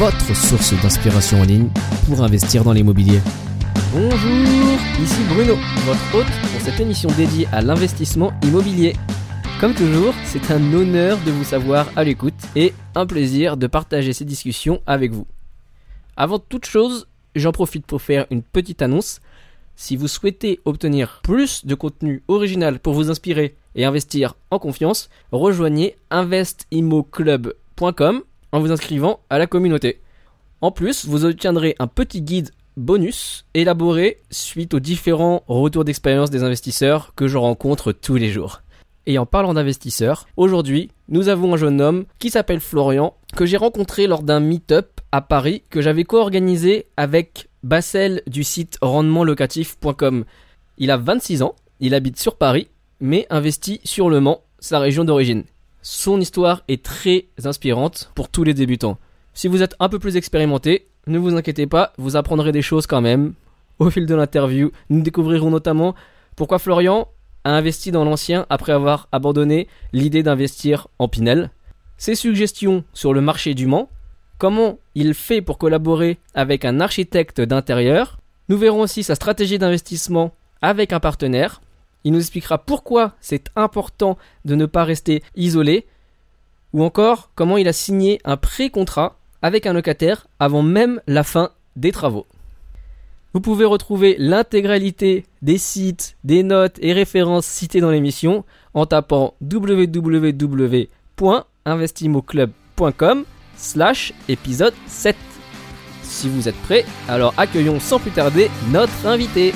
votre source d'inspiration en ligne pour investir dans l'immobilier. Bonjour, ici Bruno, votre hôte pour cette émission dédiée à l'investissement immobilier. Comme toujours, c'est un honneur de vous savoir à l'écoute et un plaisir de partager ces discussions avec vous. Avant toute chose, j'en profite pour faire une petite annonce. Si vous souhaitez obtenir plus de contenu original pour vous inspirer et investir en confiance, rejoignez investimoclub.com en vous inscrivant à la communauté. En plus, vous obtiendrez un petit guide bonus élaboré suite aux différents retours d'expérience des investisseurs que je rencontre tous les jours. Et en parlant d'investisseurs, aujourd'hui, nous avons un jeune homme qui s'appelle Florian, que j'ai rencontré lors d'un meet-up à Paris que j'avais co-organisé avec Bassel du site rendementlocatif.com. Il a 26 ans, il habite sur Paris, mais investit sur Le Mans, sa région d'origine. Son histoire est très inspirante pour tous les débutants. Si vous êtes un peu plus expérimenté, ne vous inquiétez pas, vous apprendrez des choses quand même. Au fil de l'interview, nous découvrirons notamment pourquoi Florian a investi dans l'ancien après avoir abandonné l'idée d'investir en Pinel, ses suggestions sur le marché du Mans, comment il fait pour collaborer avec un architecte d'intérieur, nous verrons aussi sa stratégie d'investissement avec un partenaire, il nous expliquera pourquoi c'est important de ne pas rester isolé, ou encore comment il a signé un pré-contrat avec un locataire avant même la fin des travaux. Vous pouvez retrouver l'intégralité des sites, des notes et références citées dans l'émission en tapant www.investimoclub.com slash épisode 7. Si vous êtes prêts, alors accueillons sans plus tarder notre invité.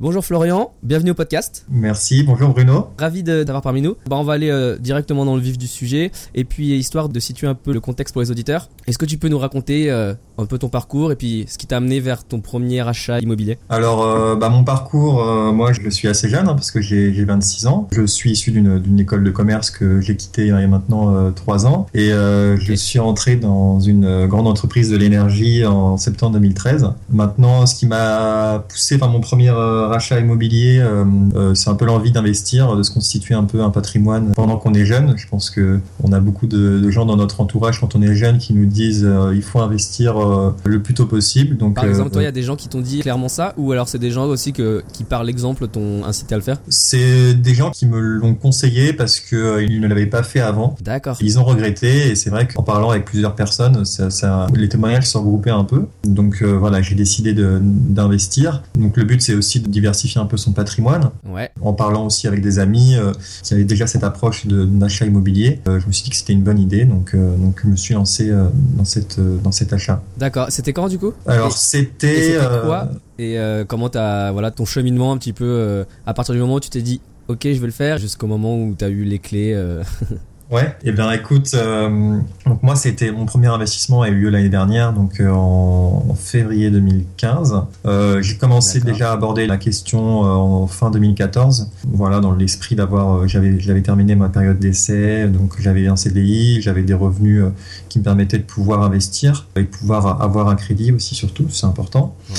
Bonjour Florian, bienvenue au podcast. Merci, bonjour Bruno. Ravi d'avoir parmi nous. Bah, on va aller euh, directement dans le vif du sujet et puis histoire de situer un peu le contexte pour les auditeurs. Est-ce que tu peux nous raconter euh, un peu ton parcours et puis ce qui t'a amené vers ton premier achat immobilier? Alors, euh, bah, mon parcours, moi je suis assez jeune hein, parce que j'ai 26 ans. Je suis issu d'une école de commerce que j'ai quittée il y a maintenant 3 ans et je suis entré dans une grande entreprise de l'énergie en septembre 2013. Maintenant, ce qui m'a poussé par mon premier achat immobilier, euh, euh, c'est un peu l'envie d'investir, de se constituer un peu un patrimoine pendant qu'on est jeune. Je pense que on a beaucoup de, gens dans notre entourage quand on est jeune qui nous disent euh, il faut investir le plus tôt possible. Donc, par exemple, toi, il y a des gens qui t'ont dit clairement ça, ou alors c'est des gens aussi que, qui par l'exemple t'ont incité à le faire? C'est des gens qui me l'ont conseillé parce que ils ne l'avaient pas fait avant. D'accord. Ils ont regretté et c'est vrai qu'en parlant avec plusieurs personnes, ça, ça, les témoignages se regroupaient un peu. Donc voilà, j'ai décidé d'investir. Donc le but c'est aussi de diversifier un peu son patrimoine. Ouais. En parlant aussi avec des amis euh, qui avaient déjà cette approche d'achat immobilier, euh, je me suis dit que c'était une bonne idée, donc, euh, donc je me suis lancé dans, cette, dans cet achat. D'accord. C'était quand du coup? Alors c'était... quoi? Et comment as, voilà, ton cheminement un petit peu, à partir du moment où tu t'es dit, ok, je vais le faire, jusqu'au moment où tu as eu les clés Ouais, et eh bien écoute, euh, donc moi c'était mon premier investissement a eu lieu l'année dernière, donc euh, en, février 2015. Euh, j'ai commencé déjà à aborder la question en fin 2014. Voilà, dans l'esprit d'avoir, j'avais, j'avais terminé ma période d'essai, donc j'avais un CDI, j'avais des revenus qui me permettaient de pouvoir investir et pouvoir avoir un crédit aussi surtout, c'est important. Ouais.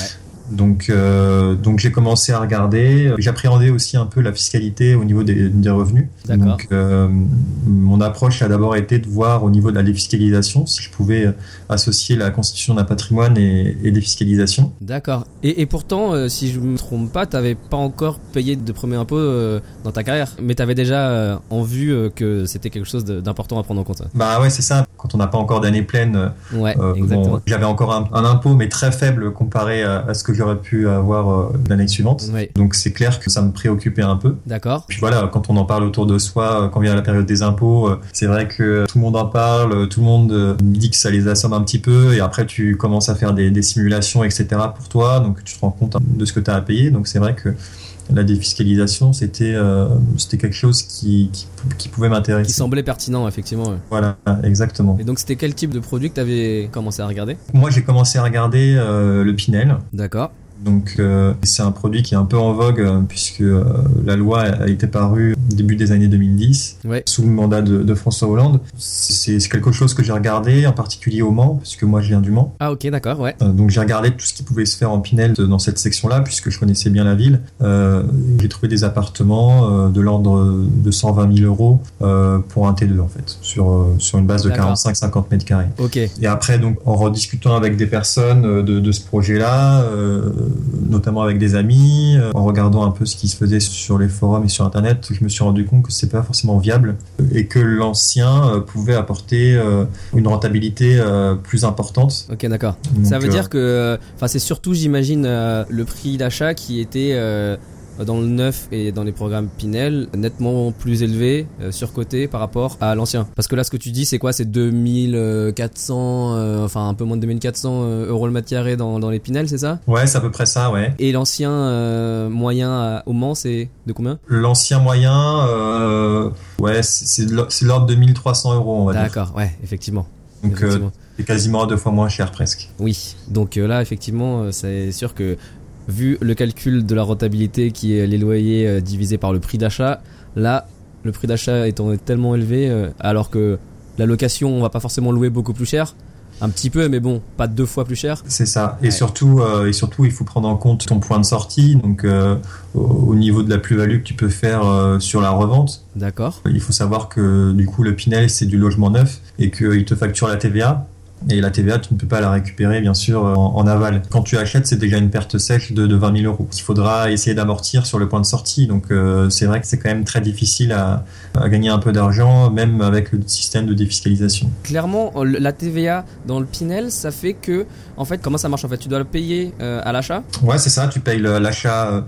Donc, euh, donc j'ai commencé à regarder. J'appréhendais aussi un peu la fiscalité au niveau des, des revenus. Donc, euh, mon approche a d'abord été de voir au niveau de la défiscalisation si je pouvais associer la constitution d'un patrimoine et, et défiscalisation. D'accord. Et, et, pourtant, euh, si je me trompe pas, tu n'avais pas encore payé de premier impôt euh, dans ta carrière, mais tu avais déjà euh, en vue que c'était quelque chose d'important à prendre en compte. Bah ouais, c'est ça. Quand on n'a pas encore d'année pleine, ouais, j'avais encore un, un, impôt, mais très faible comparé à, à ce que j'aurais pu avoir euh, l'année suivante. Donc c'est clair que ça me préoccupait un peu. D'accord. Puis voilà, quand on en parle autour de soi, euh, quand vient la période des impôts, euh, c'est vrai que tout le monde en parle, tout le monde dit que ça les assomme un petit peu, et après tu commences à faire des, des simulations, etc. pour toi, donc tu te rends compte de ce que tu as à payer. Donc c'est vrai que la défiscalisation, c'était euh, c'était quelque chose qui, qui, qui pouvait m'intéresser. Qui semblait pertinent, effectivement. ouais. Voilà, exactement. Et donc, c'était quel type de produit que tu avais commencé à regarder? Moi, j'ai commencé à regarder euh, le Pinel. D'accord. Donc euh, c'est un produit qui est un peu en vogue euh, puisque euh, la loi a été parue début des années 2010 Ouais. sous le mandat de, de François Hollande. C'est quelque chose que j'ai regardé en particulier au Mans puisque moi je viens du Mans. Ah, ok, d'accord, ouais. Euh, donc j'ai regardé tout ce qui pouvait se faire en Pinel dans cette section-là puisque je connaissais bien la ville. Euh, j'ai trouvé des appartements de l'ordre de 120 000 euros euh, pour un T2 en fait sur sur une base de D'accord. 45-50 mètres carrés. Ok. Et après, donc, en rediscutant avec des personnes de, de ce projet-là, euh, notamment avec des amis, euh, en regardant un peu ce qui se faisait sur les forums et sur Internet, je me suis rendu compte que c'est pas forcément viable et que l'ancien euh, pouvait apporter euh, une rentabilité euh, plus importante. Ok, d'accord. Ça veut euh, dire que, enfin, c'est surtout, j'imagine, euh, le prix d'achat qui était euh, dans le neuf et dans les programmes Pinel nettement plus élevé, euh, surcoté par rapport à l'ancien. Parce que là, ce que tu dis, c'est quoi? C'est 2400, euh, enfin un peu moins de 2400 euh, euros le mètre carré dans, dans les Pinel, c'est ça? Ouais, c'est à peu près ça, ouais. Et l'ancien euh, moyen à- au Mans, c'est de combien? L'ancien moyen, euh, ouais, c'est de l'ordre de 1300 euros, on va dire. D'accord, ouais, effectivement. Donc, c'est quasiment deux fois moins cher presque. Oui, donc euh, là effectivement euh, c'est sûr que vu le calcul de la rentabilité qui est les loyers euh, divisés par le prix d'achat, là le prix d'achat étant tellement élevé euh, alors que la location on va pas forcément louer beaucoup plus cher, un petit peu mais bon pas deux fois plus cher. C'est ça. Et Ouais. surtout, euh, et surtout, il faut prendre en compte ton point de sortie. Donc, euh, au, au niveau de la plus-value que tu peux faire euh, sur la revente, D'accord. il faut savoir que du coup, le Pinel c'est du logement neuf et qu'il te facture la TVA. Et la TVA, tu ne peux pas la récupérer, bien sûr, en, en aval. Quand tu achètes, c'est déjà une perte sèche de, de 20 000 euros. Il faudra essayer d'amortir sur le point de sortie. Donc, euh, c'est vrai que c'est quand même très difficile à, à gagner un peu d'argent, même avec le système de défiscalisation. Clairement euh, la TVA dans le Pinel ça fait que en fait comment ça marche en fait? Tu dois le payer euh, à l'achat? Ouais, c'est ça. Tu payes l'achat, euh,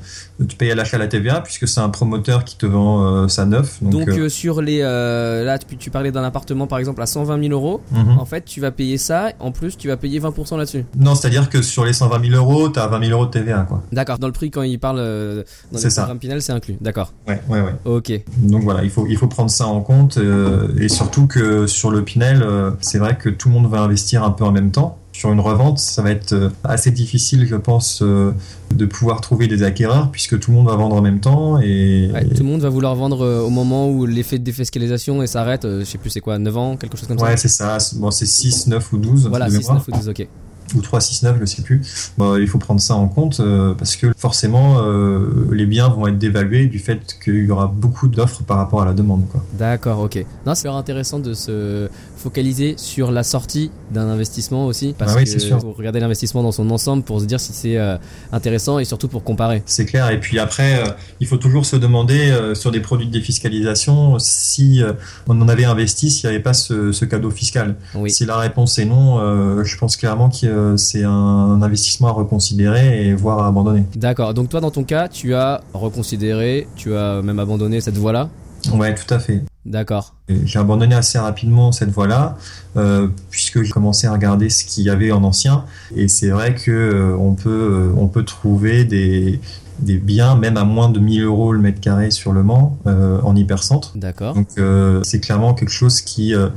tu payes à l'achat la TVA puisque c'est un promoteur qui te vend euh, ça neuf. Donc, donc euh, euh, sur les euh, là tu, tu parlais d'un appartement par exemple à 120 000 euros mhm. en fait tu vas payer ça en plus tu vas payer 20% là-dessus non, c'est-à-dire que sur les 120 000 euros, t'as 20 000 euros de TVA, quoi. D'accord, dans le prix quand il parle euh, dans ça. programmes Pinel, c'est inclus. D'accord. Ouais, ouais, ouais. Ok. Donc voilà, il faut il faut prendre ça en compte euh, et surtout que sur le Pinel, euh, c'est vrai que tout le monde va investir un peu en même temps. Sur une revente, ça va être euh, assez difficile, je pense, euh, de pouvoir trouver des acquéreurs puisque tout le monde va vendre en même temps et, Ouais, tout le monde va vouloir vendre euh, au moment où l'effet de défiscalisation s'arrête, je sais plus c'est quoi, 9 ans, quelque chose comme Ouais, ça. c'est ça. Bon, c'est 6, 9 ou 12 Voilà, de 6, mémoire. 9 ou 10, ok. Ou 3, 6, 9, je sais plus. Bon, il faut prendre ça en compte euh, parce que forcément, euh, les biens vont être dévalués du fait qu'il y aura beaucoup d'offres par rapport à la demande. D'accord, ok. Non, c'est intéressant de se focaliser sur la sortie d'un investissement aussi, parce Ah oui, que sûr. faut regarder l'investissement dans son ensemble pour se dire si c'est euh, intéressant et surtout pour comparer. C'est clair. Et puis après, il faut toujours se demander sur des produits de défiscalisation si on en avait investi, s'il n'y avait pas ce, ce cadeau fiscal. Oui. Si la réponse est non, je pense clairement que euh, c'est un investissement à reconsidérer et voire à abandonner. D'accord. Donc toi, dans ton cas, tu as reconsidéré, tu as même abandonné cette voie-là? Ouais, tout à fait. D'accord. J'ai abandonné assez rapidement cette voie-là, euh, puisque j'ai commencé à regarder ce qu'il y avait en ancien. Et c'est vrai que euh, on peut euh, on peut trouver des des biens même à moins de 1000 euros le mètre carré sur le Mans euh, en hypercentre. D'accord. Donc euh, c'est clairement quelque chose qui euh,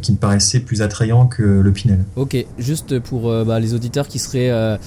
qui me paraissait plus attrayant que le Pinel. Ok, juste pour euh, bah, les auditeurs qui seraient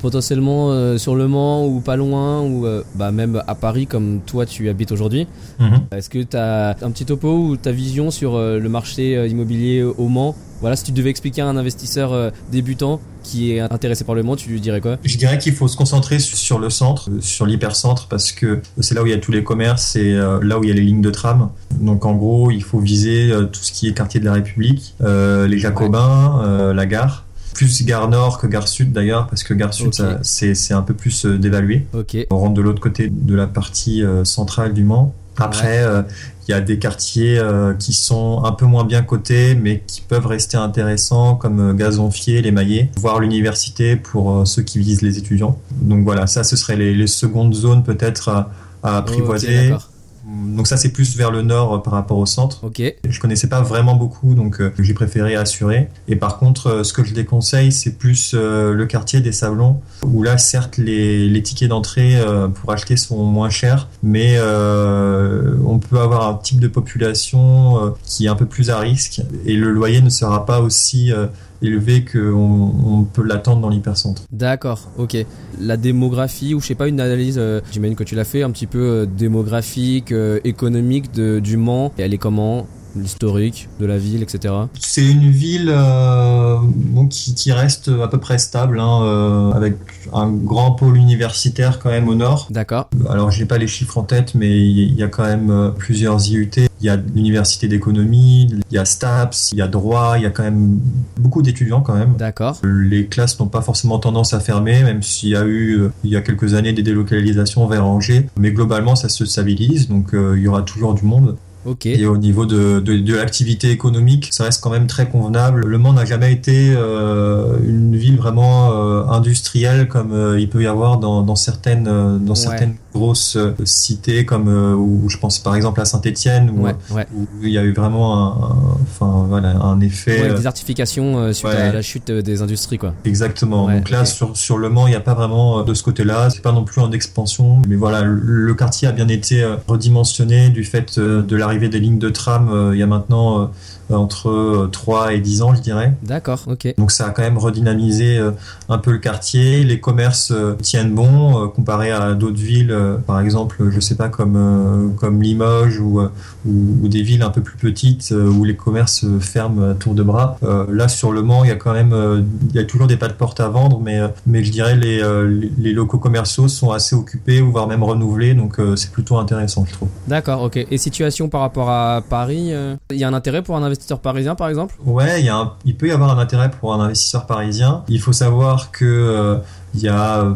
potentiellement sur Le Mans ou pas loin ou bah, même à Paris comme toi tu habites aujourd'hui, Mhm. est-ce que tu as un petit topo ou ta vision sur le marché immobilier au Mans Voilà, si tu devais expliquer à un investisseur euh, débutant qui est intéressé par le Mans, tu lui dirais quoi? Je dirais qu'il faut se concentrer sur- le centre, euh, sur l'hypercentre, parce que c'est là où il y a tous les commerces, c'est euh, là où il y a les lignes de tram. Donc en gros, il faut viser tout ce qui est quartier de la République, euh, les Jacobins, euh, la gare. Plus gare nord que gare sud d'ailleurs, parce que gare sud, c'est un peu plus dévalué. On rentre de l'autre côté de la partie euh, centrale du Mans. Après, euh, il y a des quartiers euh, qui sont un peu moins bien cotés, mais qui peuvent rester intéressants, comme euh, Gazonfier, les Maillets, voire l'université pour ceux qui visent les étudiants. Donc voilà, ça, ce serait les, les secondes zones peut-être à, apprivoiser. Donc ça c'est plus vers le nord euh, par rapport au centre. Ok. Je connaissais pas vraiment beaucoup, donc euh, j'ai préféré assurer. Et par contre, euh, ce que je déconseille, c'est plus euh, le quartier des Sablons, où là, certes, les, les tickets d'entrée pour acheter sont moins chers, mais on peut avoir un type de population qui est un peu plus à risque, et le loyer ne sera pas aussi élevé qu'on on peut l'attendre dans l'hypercentre. D'accord, ok. La démographie, ou je sais pas, une analyse, euh, j'imagine que tu l'as fait, un petit peu euh, démographique, euh, économique de, du Mans. Et elle est comment? L'historique de la ville, etc. C'est une ville euh, bon, qui, qui reste à peu près stable, hein, euh, avec un grand pôle universitaire quand même au nord. D'accord. Alors j'ai pas les chiffres en tête, mais il y a quand même plusieurs IUT. Il y a l'université d'économie, il y a STAPS, il y a droit, il y a quand même beaucoup d'étudiants quand même. D'accord. Les classes n'ont pas forcément tendance à fermer, même s'il y a eu euh, il y a quelques années des délocalisations vers Angers. Mais globalement ça se stabilise, donc euh, il y aura toujours du monde. Ok. Et au niveau de, de, de l'activité économique, ça reste quand même très convenable. Le Mans n'a jamais été euh, une ville vraiment euh, industrielle comme euh, il peut y avoir dans, dans certaines, dans Ouais. certaines grosses euh, cités, comme euh, où je pense par exemple à Saint-Étienne, où, Ouais, ouais. où il y a eu vraiment un, enfin voilà, un effet. Ouais, euh, désertification euh, suite à la chute euh, des industries, quoi. Exactement. Donc là, sur, sur Le Mans, il n'y a pas vraiment euh, de ce côté-là. C'est pas non plus en expansion. Mais voilà, le, quartier a bien été euh, redimensionné du fait euh, de l'arrivée des lignes de tram euh, il y a maintenant euh, entre euh, 3 et 10 ans, je dirais. D'accord, ok. Donc ça a quand même redynamisé euh, un peu le quartier. Les commerces euh, tiennent bon euh, comparé à d'autres villes, euh, par exemple, je sais pas comme euh, comme Limoges ou, euh, ou ou des villes un peu plus petites euh, où les commerces euh, ferment à tour de bras. Euh, là sur le Mans, il y a quand même euh, il y a toujours des pas de porte à vendre, mais euh, mais je dirais les euh, les- locaux commerciaux sont assez occupés ou voire même renouvelés, donc euh, c'est plutôt intéressant, je trouve. D'accord, ok. Et situation par rapport à Paris euh, Il y a un intérêt pour un investisseur parisien, par exemple? Ouais, il, y a un- il peut y avoir un intérêt pour un investisseur parisien. Il faut savoir que euh, il y a euh,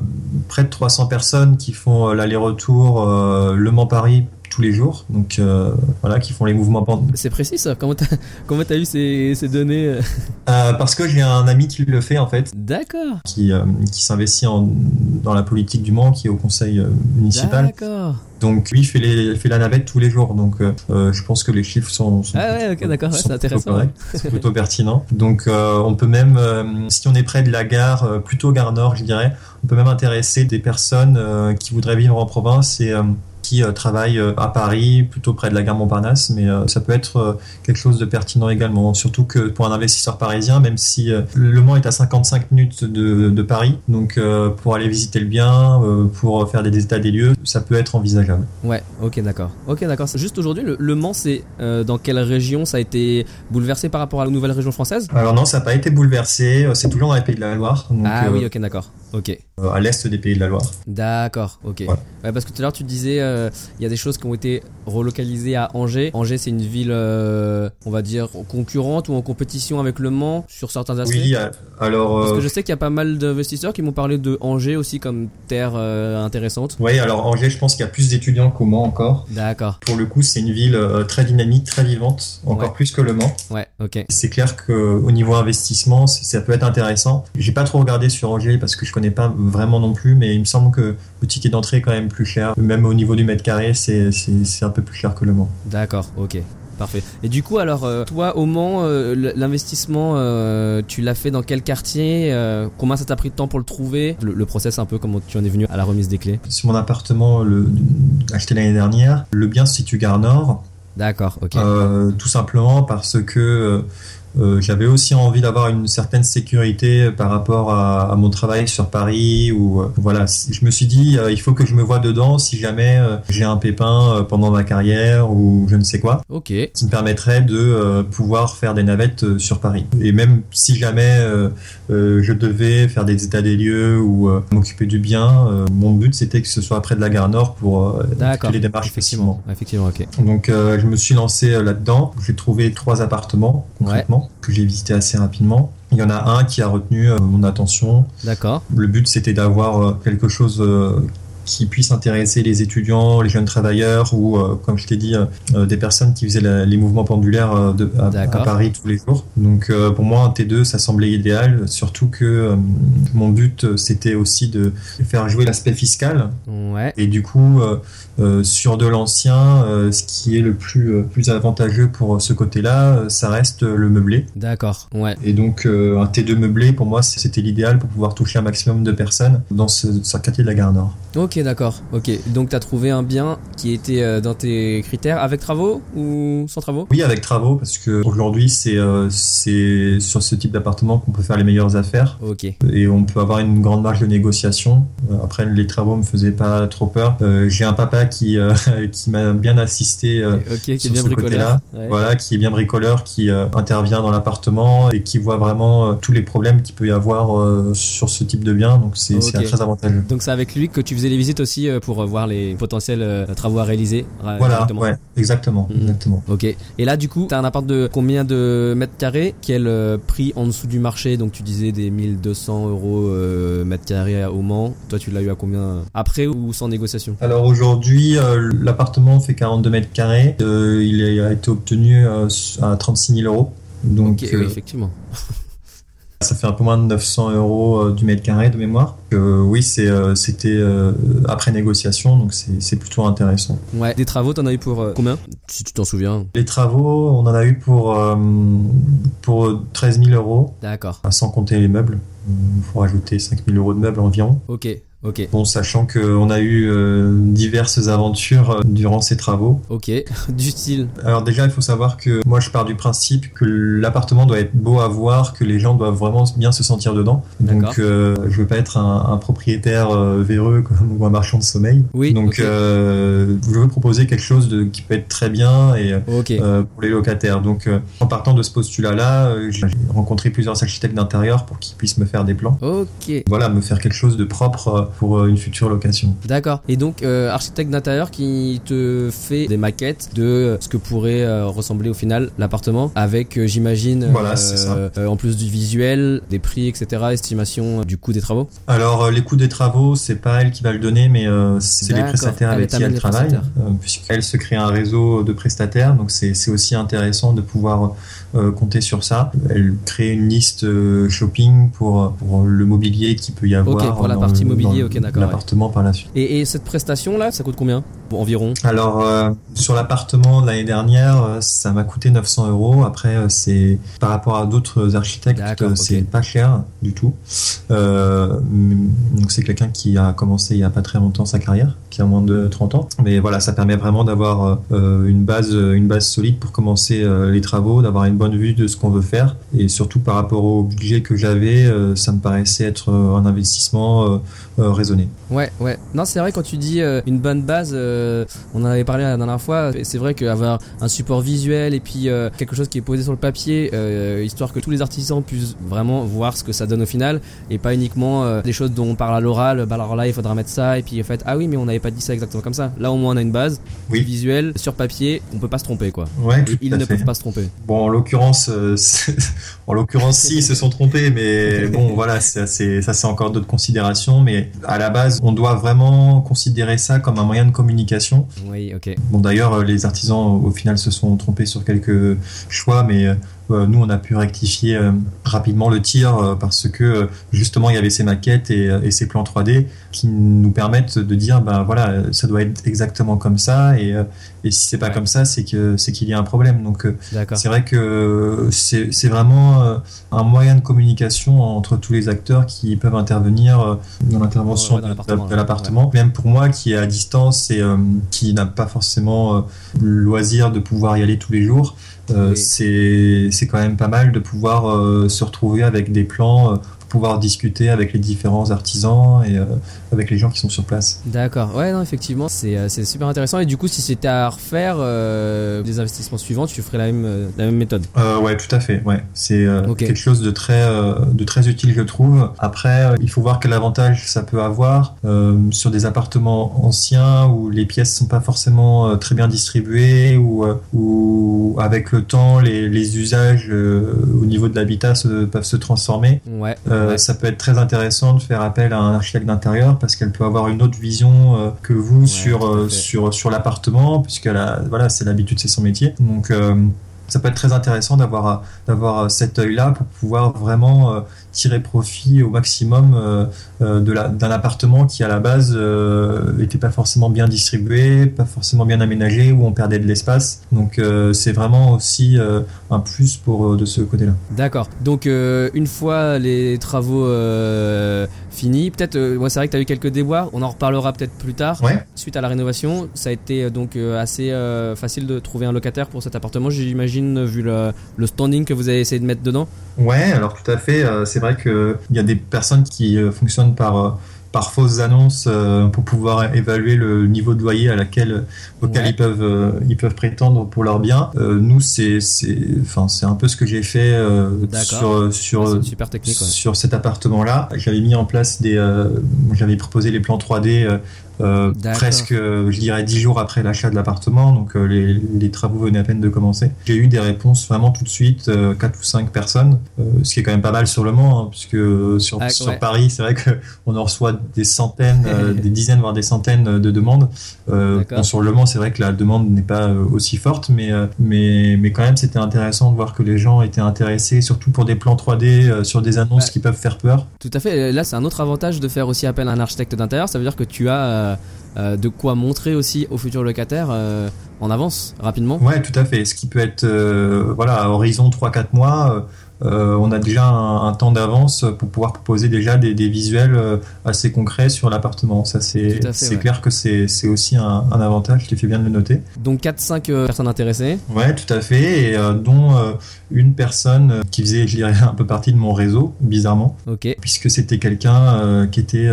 près de 300 personnes qui font euh, l'aller-retour euh, Le Mans-Paris tous les jours, donc euh, voilà, qui font les mouvements pen- C'est précis, ça. Comment t'as comment t'as eu ces, ces données euh Euh, parce que j'ai un ami qui le fait en fait, D'accord. qui, euh, qui s'investit dans la politique du Mans, qui est au conseil municipal. D'accord. Donc lui il fait, les, fait la navette tous les jours, donc euh, je pense que les chiffres sont, sont Ah ouais, ok, d'accord, ouais, c'est intéressant. c'est plutôt pertinent. Donc euh, on peut même, euh, si on est près de la gare, plutôt gare nord, je dirais, on peut même intéresser des personnes qui voudraient vivre en province et qui euh, travaillent euh, à Paris, plutôt près de la gare Montparnasse, mais euh, ça peut être quelque chose de pertinent également. Surtout que pour un investisseur parisien, même si Le Mans est à 55 minutes de, de Paris, donc pour aller visiter le bien, pour faire des états des lieux, ça peut être envisageable. Ouais, ok, d'accord. Ok, d'accord. Juste aujourd'hui, le, le Mans, c'est euh, dans quelle région ça a été bouleversé par rapport à la nouvelle région française? Alors non, ça n'a pas été bouleversé, c'est toujours dans les pays de la Loire, donc Ah euh, oui, ok, d'accord. Ok. euh, à l'est des pays de la Loire. D'accord, ok. Voilà. Ouais, parce que tout à l'heure tu disais, euh, il y a des choses qui ont été relocalisées à Angers. Angers, c'est une ville, euh, on va dire, concurrente ou en compétition avec Le Mans sur certains aspects? Oui, alors. Parce que je sais qu'il y a pas mal d'investisseurs qui m'ont parlé de Angers aussi comme terre intéressante. Oui, alors Angers, je pense qu'il y a plus d'étudiants qu'au Mans encore. D'accord. Pour le coup, c'est une ville très dynamique, très vivante, encore Ouais. plus que le Mans. Ouais, ok. C'est clair qu'au niveau investissement, ça peut être intéressant. J'ai pas trop regardé sur Angers parce que je connais pas vraiment non plus, mais il me semble que le ticket d'entrée est quand même plus cher. Même au niveau du mètre carré, c'est un peu plus cher que le Mans. D'accord, ok. Parfait. Et du coup, alors, euh, toi, au Mans, euh, l'investissement, euh, tu l'as fait dans quel quartier Combien ça t'a pris de temps pour le trouver le, le process, un peu, comment tu en es venu à la remise des clés? Sur mon appartement le, acheté l'année dernière, le bien se situe Gare Nord. D'accord, ok. Euh, tout simplement parce que euh, j'avais aussi envie d'avoir une certaine sécurité par rapport à, à mon travail sur Paris ou euh, voilà. Je me suis dit euh, il faut que je me vois dedans si jamais j'ai un pépin pendant ma carrière ou je ne sais quoi. Ok. qui me permettrait de pouvoir faire des navettes sur Paris. Et même si jamais je devais faire des états des lieux ou m'occuper du bien mon but c'était que ce soit près de la gare Nord pour les démarches Effectivement, effectivement, ok. donc euh, je me suis lancé là-dedans. J'ai trouvé trois appartements concrètement que j'ai visités assez rapidement. Il y en a un qui a retenu euh, mon attention. D'accord. Le but c'était d'avoir euh, quelque chose euh, qui puisse intéresser les étudiants, les jeunes travailleurs ou, comme je t'ai dit, des personnes qui faisaient les mouvements pendulaires de, à, Paris tous les jours. Donc pour moi, un T2, ça semblait idéal, surtout que mon but, c'était aussi de faire jouer l'aspect fiscal. Ouais. Et du coup, sur de l'ancien, ce qui est le plus, plus avantageux pour ce côté-là, ça reste le meublé. D'accord, ouais. Et donc, un T2 meublé, pour moi, c'était l'idéal pour pouvoir toucher un maximum de personnes dans ce, quartier de la Gare Nord. Ok, d'accord. Ok, donc tu as trouvé un bien qui était euh, dans tes critères avec travaux ou sans travaux? Oui, avec travaux, parce que aujourd'hui c'est euh, c'est sur ce type d'appartement qu'on peut faire les meilleures affaires. Ok. Et on peut avoir une grande marge de négociation. Euh, après, les travaux me faisaient pas trop peur. J'ai un papa qui qui m'a bien assisté qui est bien bricoleur. Voilà, qui est bien bricoleur, qui intervient dans l'appartement et qui voit vraiment tous les problèmes qu'il peut y avoir sur ce type de bien. Donc c'est très avantageux. Donc c'est avec lui que tu faisais les visites aussi euh, pour voir les potentiels euh, travaux à réaliser. Voilà, ouais, exactement, mhm. exactement. Ok. Et là, du coup, t'as un appart de combien de mètres carrés Quel euh, prix en dessous du marché? Donc tu disais des 1200 euros mètres carrés au Mans. Toi, tu l'as eu à combien Après ou sans négociation? Alors aujourd'hui, l'appartement fait 42 mètres carrés. il a été obtenu à 36 000 euros. Donc, oui, effectivement. Ça fait un peu moins de 900 euros euh, du mètre carré de mémoire. Euh, oui, euh, c'était après négociation, donc c'est, plutôt intéressant. Ouais. Des travaux, t'en as eu pour combien? Si tu t'en souviens. Les travaux, on en a eu pour, pour 13 000 euros. D'accord. Sans compter les meubles. Il faut rajouter 5 000 euros de meubles environ. Ok. Ok. Bon, sachant qu'on a eu euh, diverses aventures euh, durant ces travaux. Ok, du style. Alors déjà, il faut savoir que moi, je pars du principe que l'appartement doit être beau à voir, que les gens doivent vraiment bien se sentir dedans. Donc, euh, je veux pas être un, propriétaire véreux comme, ou un marchand de sommeil. Oui. Donc, je veux proposer quelque chose de, qui peut être très bien et pour les locataires. Donc, en partant de ce postulat-là, j'ai rencontré plusieurs architectes d'intérieur pour qu'ils puissent me faire des plans. Ok. Voilà, me faire quelque chose de propre pour euh, une future location. D'accord. Et donc, euh, architecte d'intérieur qui te fait des maquettes de euh, ce que pourrait ressembler au final l'appartement, avec, j'imagine, voilà, ça. en plus du visuel, des prix, etc., estimation du coût des travaux? Alors, les coûts des travaux, c'est pas elle qui va le donner, mais c'est les prestataires avec qui elle travaille, puisqu'elle se crée un réseau de prestataires, donc c'est aussi intéressant de pouvoir compter sur ça. Elle crée une liste shopping pour, pour le mobilier qui peut y avoir. Ok, pour la partie mobilier l'appartement par la suite. Et, cette prestation là, ça coûte combien? Environ Alors euh, sur l'appartement de l'année dernière, euh, ça m'a coûté 900 euros. Après, euh, c'est par rapport à d'autres architectes, c'est pas cher du tout. donc c'est quelqu'un qui a commencé il y a pas très longtemps sa carrière, qui a moins de 30 ans. Mais voilà, ça permet vraiment d'avoir une base, une base solide pour commencer les travaux, d'avoir une bonne vue de ce qu'on veut faire. Et surtout par rapport au budget que j'avais, ça me paraissait être un investissement raisonné. Ouais, ouais. Non, c'est vrai quand tu dis une bonne base euh, on en avait parlé la dernière fois. C'est vrai qu'avoir un support visuel et puis euh, quelque chose qui est posé sur le papier, euh, histoire que tous les artisans puissent vraiment voir ce que ça donne au final et pas uniquement des choses dont on parle à l'oral. Bah alors là, il faudra mettre ça et puis en fait, ah oui, mais on n'avait pas dit ça exactement comme ça. Là, au moins, on a une base visuelle sur papier. On peut pas se tromper, quoi. Ouais, Ils ne peuvent pas se tromper. Bon, en l'occurrence, en l'occurrence, si ils se sont trompés, mais bon, voilà, ça c'est encore d'autres considérations. Mais à la base, on doit vraiment considérer ça comme un moyen de communication oui, ok. Bon, d'ailleurs, euh, les artisans, au final, se sont trompés sur quelques choix, mais euh, nous, on a pu rectifier rapidement le tir parce que justement, il y avait ces maquettes et, ces plans 3D qui nous permettent de dire, ben voilà, ça doit être exactement comme ça, et, et si c'est pas comme ça, c'est que c'est qu'il y a un problème. Donc, c'est vrai que c'est vraiment un moyen de communication entre tous les acteurs qui peuvent intervenir dans l'intervention de, l'appartement. Même pour moi, qui est à distance et qui n'a pas forcément le loisir de pouvoir y aller tous les jours. Euh, c'est quand même pas mal de pouvoir euh, se retrouver avec des plans euh, pouvoir discuter avec les différents artisans et euh, avec les gens qui sont sur place. D'accord, ouais, non, effectivement, c'est euh, super intéressant. Et du coup, si c'était à refaire euh, des investissements suivants, tu ferais la même, la même méthode? Ouais, tout à fait, ouais. C'est quelque chose de très, de très utile, je trouve. Après, il faut voir quel avantage ça peut avoir sur des appartements anciens où les pièces sont pas forcément très bien distribuées ou, ou avec le temps, les, les usages au niveau de l'habitat peuvent se transformer. Ouais. euh, ça peut être très intéressant de faire appel à un architecte d'intérieur parce qu'elle peut avoir une autre vision euh, que vous sur, euh, sur, sur l'appartement, puisque voilà, c'est l'habitude, c'est son métier. Donc, ça peut être très intéressant d'avoir d'avoir cet œil-là pour pouvoir vraiment tirer profit au maximum euh, euh, d'un appartement qui à la base n'était euh, pas forcément bien distribué, pas forcément bien aménagé, où on perdait de l'espace. Donc c'est vraiment aussi un plus pour de ce côté-là. D'accord. Donc une fois les travaux finis, peut-être, moi c'est vrai que tu as eu quelques déboires, on en reparlera peut-être plus tard. Suite à la rénovation, ça a été donc assez facile de trouver un locataire pour cet appartement, j'imagine, vu le, le standing que vous avez essayé de mettre dedans. Ouais, alors tout à fait. c'est vrai qu'il y a des personnes qui euh, fonctionnent par euh, par fausses annonces euh, pour pouvoir évaluer le niveau de loyer à laquelle auquel ils peuvent ils peuvent prétendre pour leur bien. nous c'est c'est enfin c'est un peu ce que j'ai fait sur sur super technique, sur cet appartement là. J'avais mis en place des j'avais proposé les plans 3D euh, presque, euh, je dirais, dix jours après l'achat de l'appartement, donc euh, les, les, travaux venaient à peine de commencer. J'ai eu des réponses vraiment tout de suite, quatre ou cinq personnes, ce qui est quand même pas mal sur le Mans, hein, puisque sur, ah, sur Paris, c'est vrai qu'on en reçoit des centaines, des dizaines, voire des centaines de demandes. Bon, sur le Mans, c'est vrai que la demande n'est pas aussi forte, mais, mais, mais quand même, c'était intéressant de voir que les gens étaient intéressés, surtout pour des plans 3D, sur des annonces qui peuvent faire peur. Tout à fait. Là, c'est un autre avantage de faire aussi appel à un architecte d'intérieur. Ça veut dire que tu as de quoi montrer aussi aux futurs locataires euh, en avance rapidement. Ouais, tout à fait. Ce qui peut être voilà à horizon 3-4 mois. on a déjà un, temps d'avance pour pouvoir proposer déjà des, visuels assez concrets sur l'appartement. Ça, c'est clair que c'est aussi un, avantage. Tu fais bien de le noter. Donc 4-5 personnes intéressées. Ouais, tout à fait. Et dont une personne qui faisait, je dirais, un peu partie de mon réseau, bizarrement. Ok. Puisque c'était quelqu'un qui était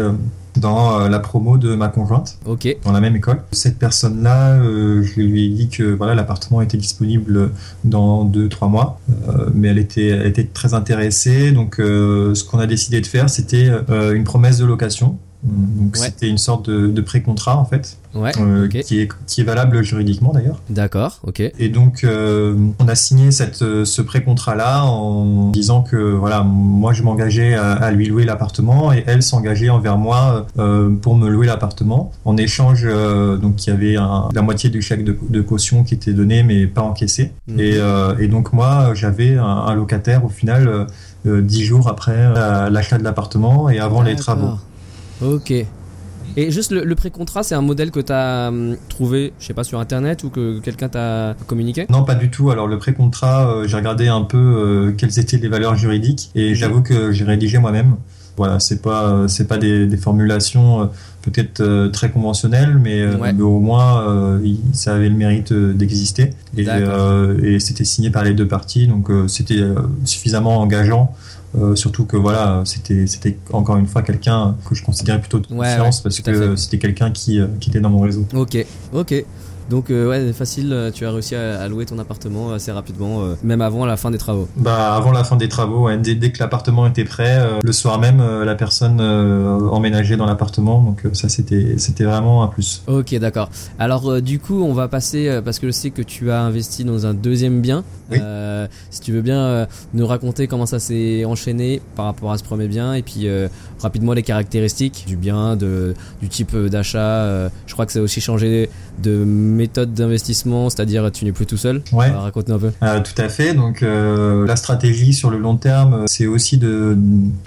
dans euh, la promo de ma conjointe, dans la même école. Cette personne-là, euh, je lui ai dit que voilà l'appartement était disponible dans 2-3 mois, euh, mais elle était, elle était très intéressée. Donc ce qu'on a décidé de faire, c'était une promesse de location donc c'était une sorte de, de pré-contrat en fait, euh, qui, est, qui est valable juridiquement d'ailleurs. D'accord, ok. Et donc euh, on a signé cette, euh, ce pré-contrat là en disant que voilà moi je m'engageais à, lui louer l'appartement et elle s'engageait envers moi pour me louer l'appartement. En échange donc il y avait la moitié du chèque de, caution qui était donné mais pas encaissé. Mhm. Et, et, donc moi j'avais un, un, locataire au final dix jours après l'achat de l'appartement et avant les travaux. Ok. Et juste le, pré-contrat, c'est un modèle que tu as hum, trouvé, je sais pas, sur internet ou que quelqu'un t'a communiqué? Non, pas du tout. Alors le pré-contrat, euh, j'ai regardé un peu euh, quelles étaient les valeurs juridiques et j'avoue que j'ai rédigé moi-même. Voilà, c'est pas c'est pas des, formulations euh, peut-être très conventionnelles, mais, au moins ça avait le mérite d'exister et, et c'était signé par les deux parties, donc c'était suffisamment engageant euh, surtout que voilà, c'était c'était encore une fois quelqu'un que je considérais plutôt de confiance parce que c'était quelqu'un qui, euh, qui était dans mon réseau. Ok, ok. Donc euh, ouais, facile, euh, tu as réussi à, louer ton appartement assez rapidement, euh, même avant la fin des travaux. Bah avant la fin des travaux, ouais. dès, dès, que l'appartement était prêt, le soir même, la personne emménageait dans l'appartement, donc ça c'était c'était vraiment un plus. Ok, d'accord. Alors du coup, on va passer parce que je sais que tu as investi dans un deuxième bien. Oui. si tu veux bien nous raconter comment ça s'est enchaîné par rapport à ce premier bien et puis rapidement les caractéristiques du bien, de, du type d'achat. je crois que ça a aussi changé de méthode d'investissement, c'est-à-dire tu n'es plus tout seul. Ouais. Raconte-nous un peu. Euh, tout à fait. Donc euh, la stratégie sur le long terme, c'est aussi de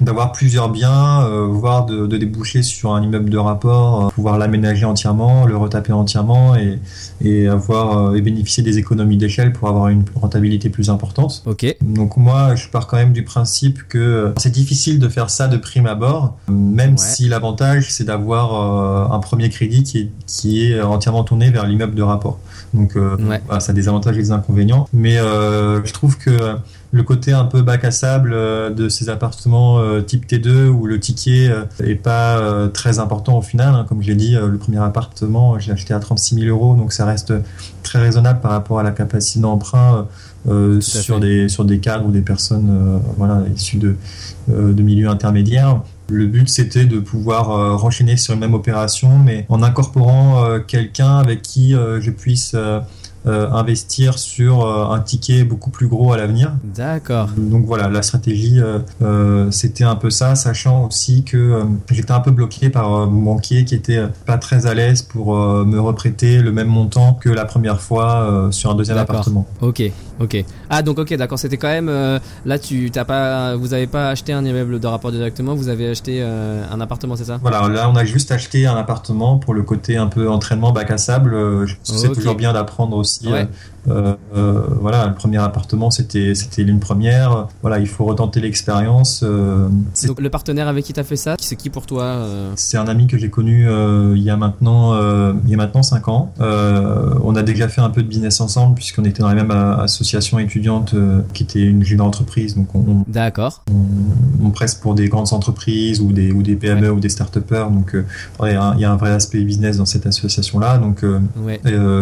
d'avoir plusieurs biens, euh, voire de, de, déboucher sur un immeuble de rapport, euh, pouvoir l'aménager entièrement, le retaper entièrement et, et avoir et bénéficier des économies d'échelle pour avoir une rentabilité plus importante. Ok. Donc moi, je pars quand même du principe que c'est difficile de faire ça de prime abord, même si l'avantage c'est d'avoir un premier crédit qui est qui est entièrement tourné vers l'immeuble de rapport. Donc euh, ça a des avantages et des inconvénients. Mais euh, je trouve que le côté un peu bac à sable euh, de ces appartements type T2 où le ticket est pas très important au final. Hein. Comme j'ai dit, le premier appartement, j'ai acheté à 36 000 euros, donc ça reste très raisonnable par rapport à la capacité d'emprunt sur des sur des cadres ou des personnes voilà issues de de milieux intermédiaires. Le but, c'était de pouvoir euh, renchaîner sur une même opération, mais en incorporant euh, quelqu'un avec qui euh, je puisse investir sur un ticket beaucoup plus gros à l'avenir. D'accord. Donc voilà, la stratégie, c'était un peu ça, sachant aussi que j'étais un peu bloqué par mon banquier qui était pas très à l'aise pour me reprêter le même montant que la première fois sur un deuxième appartement. Ok, ok. Ah donc ok, d'accord. C'était quand même là, tu t'as pas, vous avez pas acheté un immeuble de rapport directement, vous avez acheté un appartement, c'est ça? Voilà, là on a juste acheté un appartement pour le côté un peu entraînement bac à sable. C'est toujours bien d'apprendre aussi. Yeah. Ouais. Euh, euh, voilà, le premier appartement, c'était c'était l'une première. Voilà, il faut retenter l'expérience. Euh, Donc le partenaire avec qui t'as fait ça, c'est qui pour toi C'est un ami que j'ai connu il y a maintenant il y a maintenant cinq ans. on a déjà fait un peu de business ensemble puisqu'on était dans la même association étudiante qui était une grande entreprise. Donc on, d'accord. On, presse pour des grandes entreprises ou des ou des PME ou des start-upers. Donc il y, a un vrai aspect business dans cette association là. Donc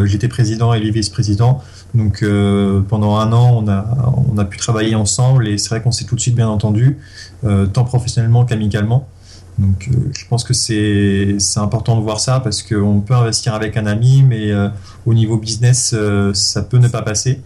j'étais président et lui vice-président. Donc euh, pendant un an, on a, pu travailler ensemble et c'est vrai qu'on s'est tout de suite bien entendu, euh, tant professionnellement qu'amicalement. Donc euh, je pense que c'est important de voir ça parce qu'on peut investir avec un ami, mais au niveau business, ça peut ne pas passer.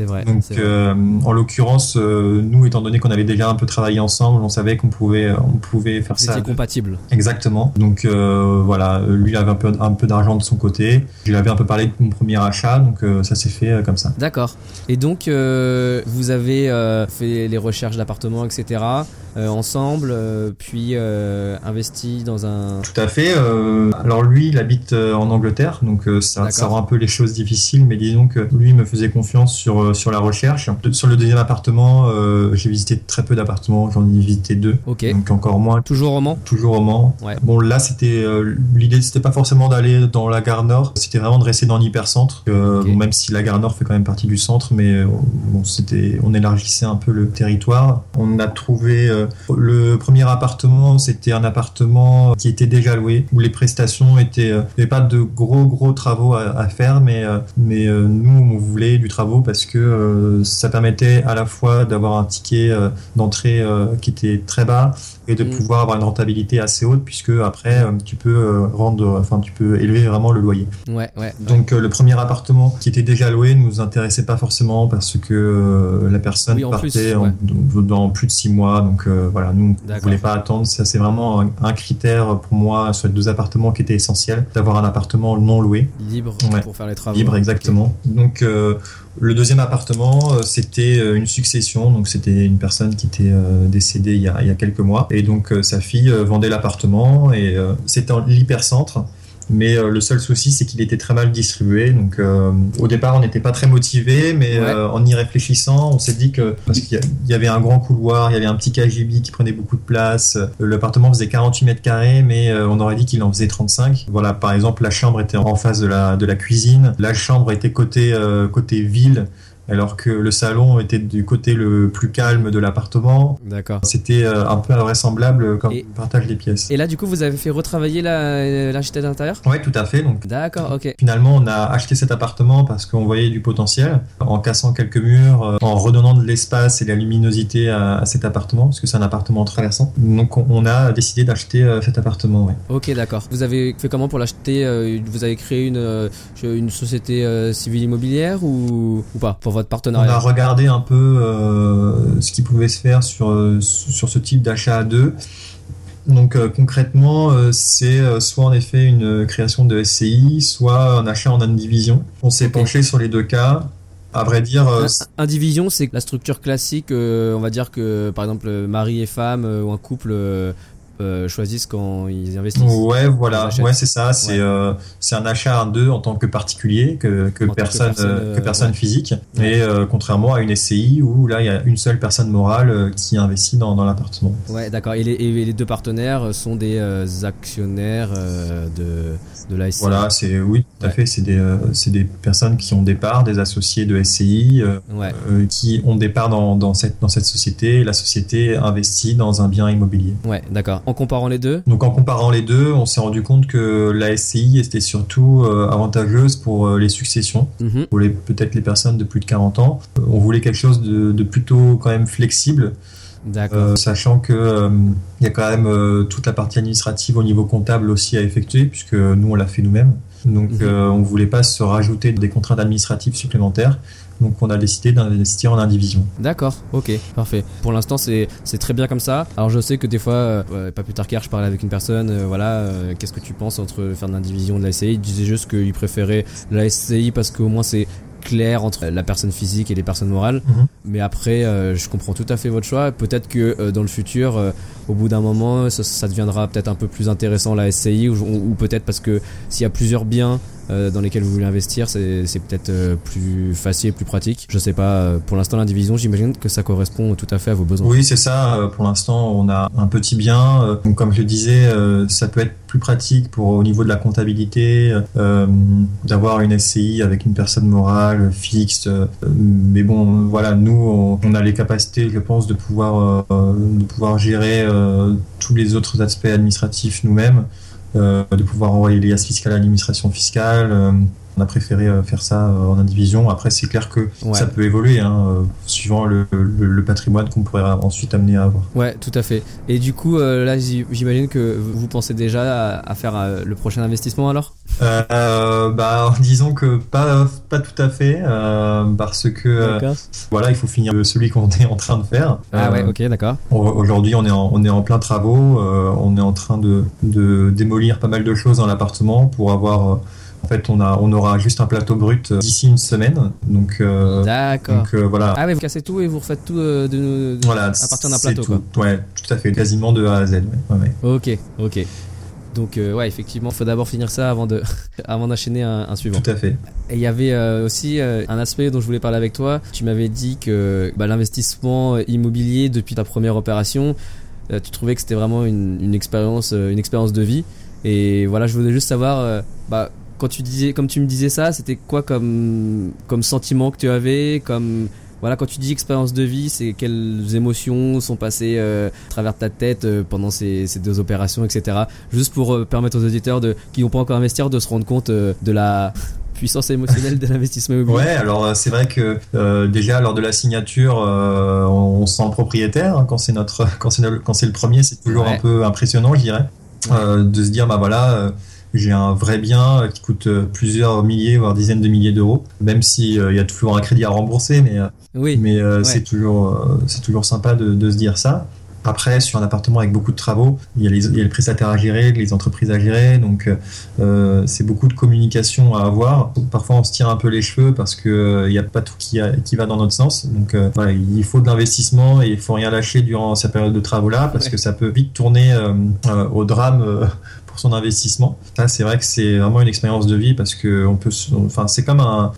C'est vrai. Donc, euh, en l'occurrence, euh, nous, étant donné qu'on avait déjà un peu travaillé ensemble, on savait qu'on pouvait, on pouvait faire ça. C'était compatible. Exactement. Donc euh, voilà, lui avait un peu, un peu d'argent de son côté. Je lui avais un peu parlé de mon premier achat, donc ça s'est fait comme ça. D'accord. Et donc, vous avez fait les recherches d'appartements, etc. ensemble, puis investi dans un. Tout à fait. alors lui, il habite en Angleterre, donc ça, ça rend un peu les choses difficiles, mais disons que lui me faisait confiance sur euh, sur la recherche. Sur le deuxième appartement, euh, j'ai visité très peu d'appartements, j'en ai visité deux. Donc encore moins. Toujours au Mans Toujours au Mans. Bon là c'était euh, l'idée c'était pas forcément d'aller dans la gare nord, c'était vraiment de rester dans l'hypercentre. même si la gare nord fait quand même partie du centre, mais bon c'était on élargissait un peu le territoire. On a trouvé le premier appartement, c'était un appartement qui était déjà loué où les prestations étaient, il n'y avait pas de gros gros travaux à, à faire, mais mais nous on voulait du travaux parce que euh, ça permettait à la fois d'avoir un ticket euh, d'entrée euh, qui était très bas et de mm. pouvoir avoir une rentabilité assez haute puisque après tu peux rendre enfin tu peux élever vraiment le loyer. Ouais, ouais. Donc le premier appartement qui était déjà loué ne nous intéressait pas forcément parce que la personne partait dans plus de six mois donc voilà nous on voulait pas attendre ça c'est vraiment un, critère pour moi sur les deux appartements qui était essentiel d'avoir un appartement non loué libre pour faire les travaux. Libre exactement. Donc le deuxième appartement, euh, c'était euh, une succession, donc c'était une personne qui était euh, décédée il y, a, quelques mois, et donc sa fille vendait l'appartement, et c'était en l'hypercentre. Mais euh, le seul souci, c'est qu'il était très mal distribué. Donc, euh, au départ, on n'était pas très motivé, mais euh, en y réfléchissant, on s'est dit que parce qu'il y avait un grand couloir, il y avait un petit KGB qui prenait beaucoup de place. L'appartement faisait 48 mètres carrés, mais on aurait dit qu'il en faisait 35. Voilà, par exemple, la chambre était en face de la de la cuisine. La chambre était côté côté ville alors que le salon était du côté le plus calme de l'appartement. D'accord. C'était euh, un peu invraisemblable quand on partage les pièces. Et là, du coup, vous avez fait retravailler l'architecte d'intérieur? Oui, tout à fait. Donc, D'accord, ok. Finalement, on a acheté cet appartement parce qu'on voyait du potentiel en cassant quelques murs, euh, en redonnant de l'espace et de la luminosité à, cet appartement, parce que c'est un appartement traversant. Donc, on, a décidé d'acheter euh, cet appartement. Ouais. Ok, d'accord. Vous avez fait comment pour l'acheter Vous avez créé une, une société civile immobilière ou, ou pas? Pour on a regardé un peu euh, ce qui pouvait se faire sur, euh, sur ce type d'achat à deux. Donc euh, concrètement, c'est soit en effet une création de SCI, soit un achat en indivision. On s'est penché sur les deux cas. À vrai dire, indivision, c'est la structure classique. on va dire que par exemple, mari et femme ou un couple euh, choisissent quand ils investissent. Ouais, voilà, ouais, c'est ça. C'est euh, c'est un achat à deux en tant que particulier, que, que personne que personne, personne physique. Et euh, contrairement à une SCI où là il y a une seule personne morale qui investit dans, dans l'appartement. Ouais, d'accord. Et, et les, deux partenaires sont des actionnaires de de la SCI. Voilà, c'est oui, tout à fait. C'est des c'est des personnes qui ont des parts, des associés de SCI, qui ont des parts dans, dans cette dans cette société. La société investit dans un bien immobilier. Ouais, d'accord en comparant les deux? Donc en comparant les deux, on s'est rendu compte que la SCI était surtout euh, avantageuse pour euh, les successions, mhm. pour les peut-être les personnes de plus de 40 ans. Euh, on voulait quelque chose de, plutôt quand même flexible. D'accord. sachant que il y a quand même toute la partie administrative au niveau comptable aussi à effectuer, puisque nous on l'a fait nous-mêmes. Donc mhm. on voulait pas se rajouter des contraintes administratives supplémentaires. Donc on a décidé d'investir en indivision. D'accord, ok, parfait. Pour l'instant c'est très bien comme ça. Alors je sais que des fois, euh, pas plus tard qu'hier, je parlais avec une personne, euh, voilà, euh, qu'est-ce que tu penses entre faire de l'indivision de la SCI Il disait juste qu'il préférait la SCI parce qu'au moins c'est clair entre la personne physique et les personnes morales. Mhm. Mais après, je comprends tout à fait votre choix. Peut-être que dans le futur, au bout d'un moment, ça, deviendra peut-être un peu plus intéressant la SCI, ou peut-être parce que s'il y a plusieurs biens euh, dans lesquels vous voulez investir, c'est peut-être euh, plus facile, plus pratique. Je sais pas, euh, pour l'instant l'indivision, j'imagine que ça correspond tout à fait à vos besoins. Oui, c'est ça. Pour l'instant, on a un petit bien. Comme je le disais, ça peut être plus pratique pour au niveau de la comptabilité, d'avoir une SCI avec une personne morale fixe. mais bon, voilà, nous, on, a les capacités, je pense, de pouvoir, de pouvoir gérer tous les autres aspects administratifs nous-mêmes. Euh, de pouvoir envoyer les liasses fiscales à l'administration fiscale. Euh, on a préféré euh, faire ça en indivision. Après, c'est clair que ça peut évoluer, hein, suivant le, patrimoine qu'on pourrait ensuite amener à avoir. Ouais, tout à fait. Et du coup, là, j'imagine que vous pensez déjà à, faire le prochain investissement alors? Bah, disons que pas, pas tout à fait, parce que voilà, il faut finir celui qu'on est en train de faire. Ah ouais, ok, d'accord. Aujourd'hui, on est en, on est en plein travaux, on est en train de, de démolir pas mal de choses dans l'appartement pour avoir fait, on, a, on aura juste un plateau brut d'ici une semaine. Donc, euh, D'accord. Donc, euh, voilà. Ah ouais, vous cassez tout et vous refaites tout euh, de, voilà, à partir d'un plateau. Tout. Ouais, tout à fait, quasiment de A à Z. Ok, ok. Donc ouais, effectivement, il faut d'abord finir ça avant de, avant d'enchaîner un, suivant. Tout à fait. Et il y avait aussi un aspect dont je voulais parler avec toi. Tu m'avais dit que bah, l'investissement immobilier depuis ta première opération, tu trouvais que c'était vraiment une, une expérience, une expérience de vie. Et voilà, je voulais juste savoir, bah, quand tu disais, comme tu me disais ça, c'était quoi comme, comme sentiment que tu avais, comme voilà, quand tu dis expérience de vie, c'est quelles émotions sont passées euh, à travers ta tête euh, pendant ces, ces, deux opérations, etc. Juste pour euh, permettre aux auditeurs de, qui n'ont pas encore investi de se rendre compte de la puissance émotionnelle de l'investissement immobilier. Ouais, alors c'est vrai que déjà lors de la signature, on, sent le propriétaire hein, quand c'est notre, quand c'est quand c'est le premier, c'est toujours un peu impressionnant, je dirais, de se dire bah voilà j'ai un vrai bien qui coûte euh, plusieurs milliers, voire dizaines de milliers d'euros, même s'il euh, il y a toujours un crédit à rembourser, mais, euh, oui. mais c'est toujours, c'est toujours sympa de, de, se dire ça. Après, sur un appartement avec beaucoup de travaux, il y a les, il y a les prestataires à gérer, les entreprises à gérer, donc euh, c'est beaucoup de communication à avoir. Parfois, on se tire un peu les cheveux parce que il n'y a pas tout qui, qui va dans notre sens. Donc voilà, il faut de l'investissement et il faut rien lâcher durant cette période de travaux là parce que ça peut vite tourner au drame son investissement. Là, c'est vrai que c'est vraiment une expérience de vie parce que on peut, enfin, c'est comme un,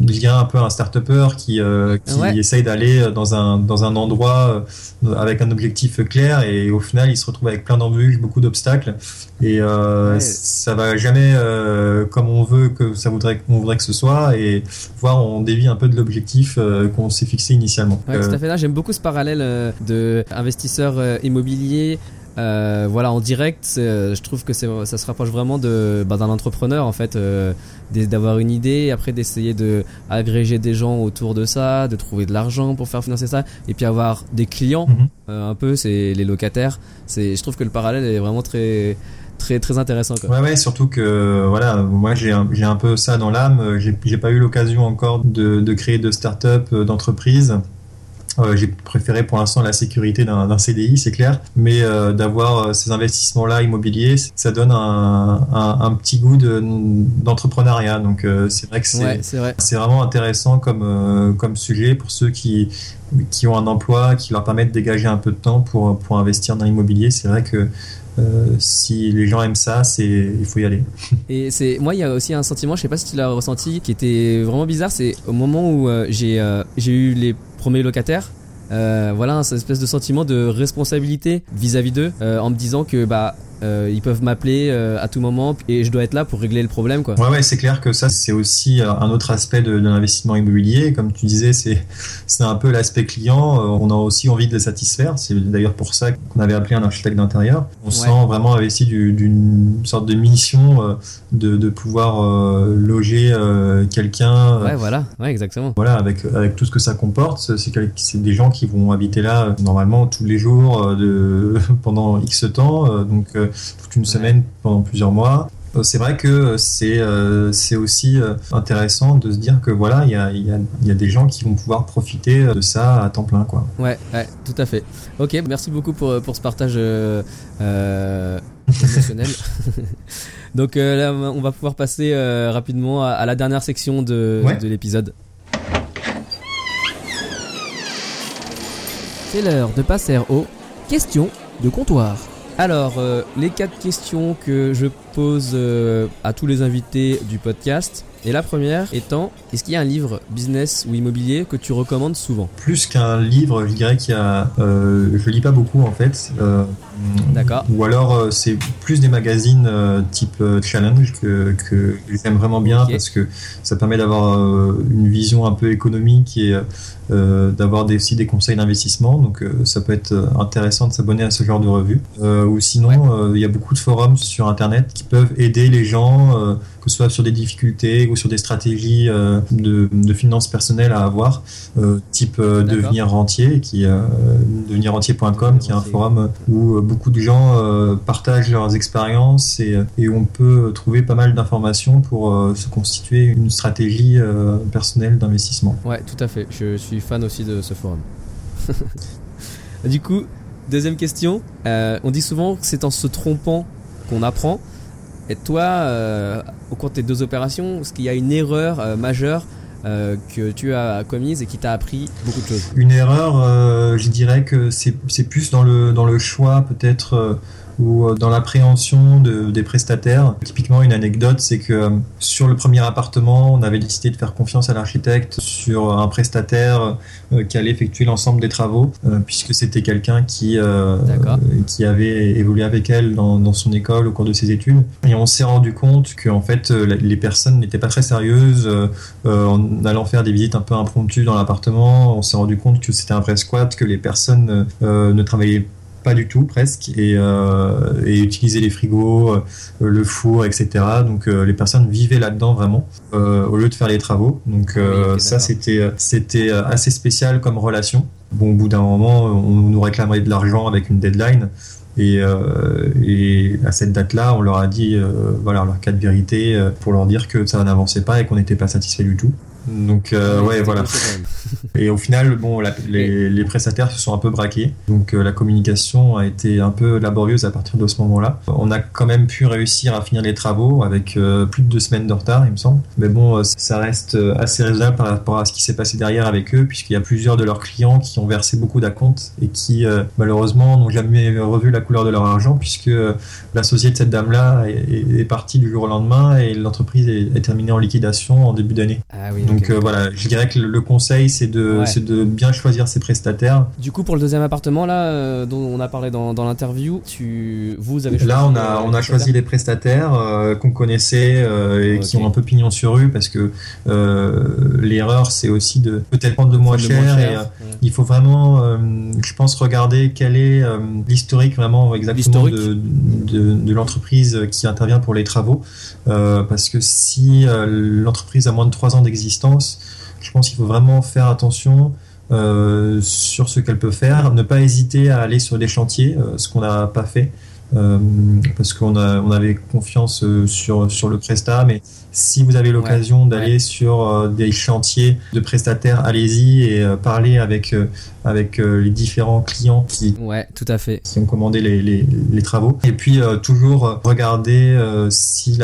il y a un peu un start-upper qui, euh, qui essaye d'aller dans un, dans un endroit euh, avec un objectif clair et au final il se retrouve avec plein d'embûches, beaucoup d'obstacles et euh, ça va jamais euh, comme on veut que ça voudrait qu'on voudrait que ce soit et voir on dévie un peu de l'objectif qu'on s'est fixé initialement. Ouais, tout à fait. Là, j'aime beaucoup ce parallèle de investisseur immobilier euh, voilà, en direct, je trouve que ça se rapproche vraiment de bah, d'un entrepreneur en fait, euh, d'avoir une idée, après d'essayer de agréger des gens autour de ça, de trouver de l'argent pour faire financer ça, et puis avoir des clients, mhm. euh, un peu, c'est les locataires. C'est, je trouve que le parallèle est vraiment très très très intéressant quoi. Ouais ouais surtout que voilà moi j'ai un, j'ai un peu ça dans l'âme j'ai, j'ai pas eu l'occasion encore de, de créer de start-up d'entreprise euh, j'ai préféré pour l'instant la sécurité d'un CDI, c'est clair, mais euh, d'avoir euh, ces investissements-là immobiliers, ça donne un, un, un petit goût d'entrepreneuriat. Donc c'est vrai que c'est vraiment intéressant comme, comme sujet pour ceux qui, qui ont un emploi, qui leur permettent de dégager un peu de temps pour, pour investir dans l'immobilier. C'est vrai que si les gens aiment ça, c'est il faut y aller. Et c'est moi il y a aussi un sentiment, je sais pas si tu l'as ressenti, qui était vraiment bizarre. C'est au moment où j'ai j'ai eu les premiers locataires. Euh, voilà, cette espèce de sentiment de responsabilité vis-à-vis d'eux, euh, en me disant que bah euh, ils peuvent m'appeler euh, à tout moment et je dois être là pour régler le problème quoi. Ouais ouais c'est clair que ça c'est aussi euh, un autre aspect de, de l'investissement immobilier. Comme tu disais c'est un peu l'aspect client. On a aussi envie de les satisfaire. C'est d'ailleurs pour ça qu'on avait appelé un architecte d'intérieur. On ouais. sent vraiment investi d'une sorte de mission de, de pouvoir loger quelqu'un ouais voilà. Ouais exactement. voilà avec avec tout ce que ça comporte. C'est des gens qui vont habiter là normalement tous les jours de pendant X temps. Donc toute une semaine pendant plusieurs mois. Euh, c'est vrai que c'est euh, aussi euh, intéressant de se dire que voilà il y a, y, a, y a des gens qui vont pouvoir profiter de ça à temps plein quoi. Ouais, ouais tout à fait. Ok merci beaucoup pour, pour ce partage euh, émotionnel. Donc là on va pouvoir passer rapidement à, à, la dernière section de, ouais. de l'épisode. C'est l'heure de passer aux questions de comptoir. Alors, euh, les quatre questions que je pose euh, à tous les invités du podcast. Et la première étant, est-ce qu'il y a un livre business ou immobilier que tu recommandes souvent? Plus qu'un livre, je dirais qu'il y a... Euh, je lis pas beaucoup en fait. Euh, D'accord. Ou alors euh, c'est plus des magazines euh, type Challenge que, que j'aime vraiment bien okay. parce que ça permet d'avoir une vision un peu économique et d'avoir aussi des conseils d'investissement. Donc ça peut être intéressant de s'abonner à ce genre de revue. ou sinon, il ouais. y a beaucoup de forums sur Internet qui peuvent aider les gens que ce soit sur des difficultés ou sur des stratégies euh, de, de, finances personnelles à avoir, euh, type euh, devenir rentier, qui devenirrentier.com, qui est un forum où beaucoup de gens partagent leurs expériences et, on peut trouver pas mal d'informations pour se constituer une stratégie personnelle d'investissement. Ouais, tout à fait. Je suis fan aussi de ce forum. du coup, deuxième question. on dit souvent que c'est en se trompant qu'on apprend. Et toi, euh, au cours de tes deux opérations, est-ce qu'il y a une erreur euh, majeure euh, que tu as commise et qui t'a appris beaucoup de choses. Une erreur, euh, je dirais que c'est plus dans le, dans le choix peut-être ou dans l'appréhension de, des prestataires. Typiquement, une anecdote, c'est que euh, sur le premier appartement, on avait décidé de faire confiance à l'architecte sur un prestataire euh, qui allait effectuer l'ensemble des travaux, euh, puisque c'était quelqu'un qui, qui avait évolué avec elle dans, dans, son école au cours de ses études. Et on s'est rendu compte que en fait, les personnes n'étaient pas très sérieuses. en allant faire des visites un peu impromptues dans l'appartement, on s'est rendu compte que c'était un vrai squat, que les personnes ne travaillaient pas du tout presque et, euh, et utiliser les frigos, euh, le four, etc. Donc euh, les personnes vivaient là-dedans vraiment au lieu de faire les travaux. Donc oui, ça c'était c'était assez spécial comme relation. Bon au bout d'un moment on nous réclamerait de l'argent avec une deadline. Et, euh, et, à cette date-là, on leur a dit, euh, voilà, leur cas de vérité euh, pour leur dire que ça n'avançait pas et qu'on n'était pas satisfait du tout. Donc ouais, voilà. Et au final, bon, la, les, les, prestataires se sont un peu braqués. Donc euh, la communication a été un peu laborieuse à partir de ce moment-là. On a quand même pu réussir à finir les travaux avec euh, plus de deux semaines de retard, il me semble. Mais bon, ça reste assez raisonnable par rapport à ce qui s'est passé derrière avec eux, puisqu'il y a plusieurs de leurs clients qui ont versé beaucoup d'acomptes et qui malheureusement n'ont jamais revu la couleur de leur argent, puisque l'associé de cette dame-là est, est, parti du jour au lendemain et l'entreprise est, est, terminée en liquidation en début d'année. Ah oui, Donc euh, voilà, je dirais que le conseil c'est de, ouais. de bien choisir ses prestataires. Du coup, pour le deuxième appartement là, euh, dont on a parlé dans, dans l'interview, tu, vous avez choisi là on a on a choisi les prestataires euh, qu'on connaissait et okay. qui ont un peu pignon sur rue parce que l'erreur c'est aussi de peut-être prendre de moins cher, de moins cher et ouais. il faut vraiment, je pense, regarder quel est l'historique vraiment exactement de, de, de l'entreprise qui intervient pour les travaux parce que si l'entreprise a moins de 3 ans d'existence je pense qu'il faut vraiment faire attention euh, sur ce qu'elle peut faire, ne pas hésiter à aller sur des chantiers, euh, ce qu'on n'a pas fait, euh, parce qu'on on avait confiance sur, sur le Presta, mais si vous avez l'occasion ouais, d'aller ouais. sur euh, des chantiers de prestataires, allez-y et euh, parlez avec, avec les différents clients qui, ouais, tout à fait. qui ont commandé les, les, les travaux. Et puis toujours regarder si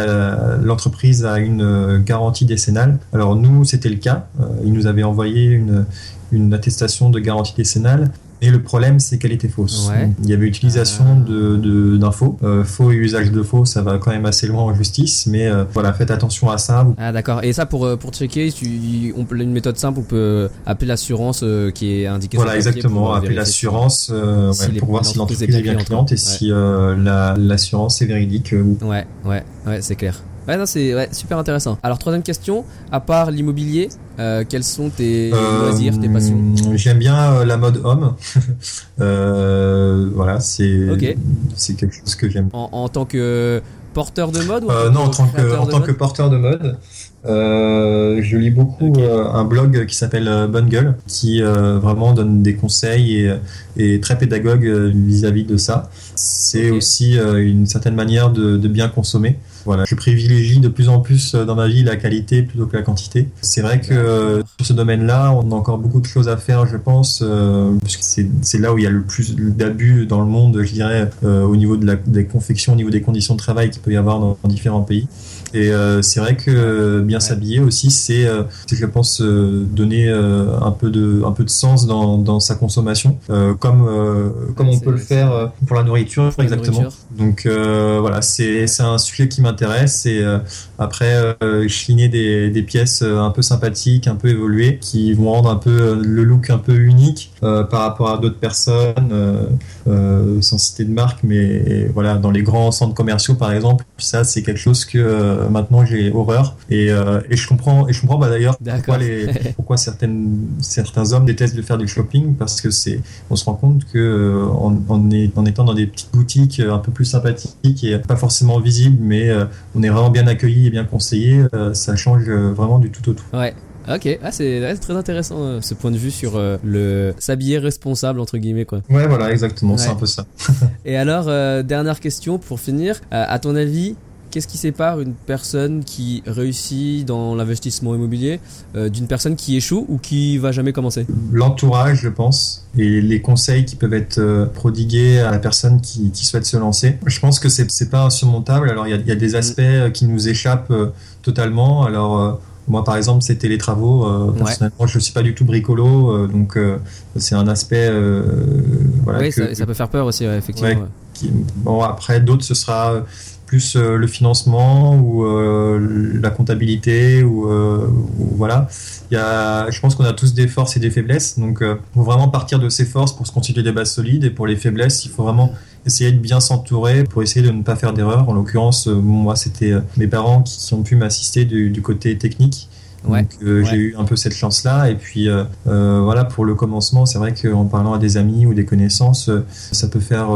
l'entreprise a une garantie décennale. Alors nous, c'était le cas. ils nous avaient envoyé une, une attestation de garantie décennale. Et le problème, c'est qu'elle était fausse. Ouais. Il y avait utilisation Ah. de d'infos. Euh, faux et usage de faux, ça va quand même assez loin en justice, mais euh, voilà, faites attention à ça. Ah d'accord. Et ça pour euh, pour checker, tu, on peut une méthode simple, on peut appeler l'assurance euh, qui est indiquée. Voilà, exactement. euh, Appeler l'assurance euh, si ouais, les- pour voir si l'entreprise est bien cliente et si euh, la- l'assurance est véridique euh, ou Ouais, ouais, ouais, c'est clair. Ouais, non, c'est ouais, super intéressant. Alors troisième question, à part l'immobilier, euh, quels sont tes Euh, loisirs, tes passions? J'aime bien euh, la mode homme. Euh, voilà, c'est quelque chose que j'aime. en, en tant que porteur de mode ou non, en tant que en tant que porteur de mode, euh, je lis beaucoup euh, un blog qui s'appelle euh, Bonne Gueule, qui vraiment donne des conseils et, et très pédagogue vis-à-vis de ça. C'est aussi une certaine manière de, de bien consommer. Voilà, je privilégie de plus en plus euh, dans ma vie la qualité plutôt que la quantité. C'est vrai que euh, sur ce domaine-là, on a encore beaucoup de choses à faire, je pense, euh, parce que c'est là où il y a le plus d'abus dans le monde, je dirais, euh, au niveau de la, des confections, au niveau des conditions de travail qu'il peut y avoir dans, dans différents pays. Et euh, c'est vrai que euh, bien s'habiller aussi, c'est, euh, je pense, euh, donner euh, un peu de, un peu de sens dans, dans sa consommation, euh, comme, euh, comme on peut le faire pour la nourriture, Pour la exactement. nourriture. Donc euh, voilà, c'est c'est un sujet qui m'intéresse et euh, après euh, chiner des, des pièces euh, un peu sympathiques, un peu évoluées, qui vont rendre un peu euh, le look un peu unique euh, par rapport à d'autres personnes, euh, euh, sans citer de marque, mais voilà, dans les grands centres commerciaux par exemple, ça c'est quelque chose que euh, maintenant j'ai horreur et, euh, et je comprends et je comprends bah, d'ailleurs pourquoi les pourquoi certaines certains hommes détestent de faire du shopping parce que c'est on se rend compte que en, en, est- en étant dans des petites boutiques un peu plus sympathiques et pas forcément visibles mais euh, on est vraiment bien accueilli et bien conseillé euh, ça change euh, vraiment du tout au tout. Ouais. Ok, ah, c'est très intéressant euh, ce point de vue sur euh, le s'habiller responsable entre guillemets quoi. ouais voilà exactement c'est un peu ça. Et alors euh, dernière question pour finir, à ton avis, qu'est-ce qui sépare une personne qui réussit dans l'investissement immobilier euh, d'une personne qui échoue ou qui va jamais commencer? L'entourage je pense et les conseils qui peuvent être euh, prodigués à la personne qui, qui souhaite se lancer je pense que c'est c'est pas insurmontable alors il y a, il y a des aspects euh, qui nous échappent euh, totalement alors moi, par exemple, c'était les travaux. Euh, Ouais. personnellement, je suis pas du tout bricolo, euh, donc euh, c'est un aspect. voilà, Oui, que- ça, ça peut faire peur aussi, ouais, effectivement. Ouais. ouais. qui- bon après d'autres ce sera plus euh, le financement ou euh, la comptabilité ou, euh, ou voilà. Il y a je pense qu'on a tous des forces et des faiblesses. Donc euh, faut vraiment partir de ses forces pour se constituer des bases solides. Et pour les faiblesses il faut vraiment essayer de bien s'entourer pour essayer de ne pas faire d'erreur en l'occurrence moi c'était mes parents qui, ont pu m'assister du côté technique Ouais. donc euh, Ouais. j'ai eu un peu cette chance là et puis euh, euh, voilà pour le commencement c'est vrai qu'en parlant à des amis ou des connaissances ça peut faire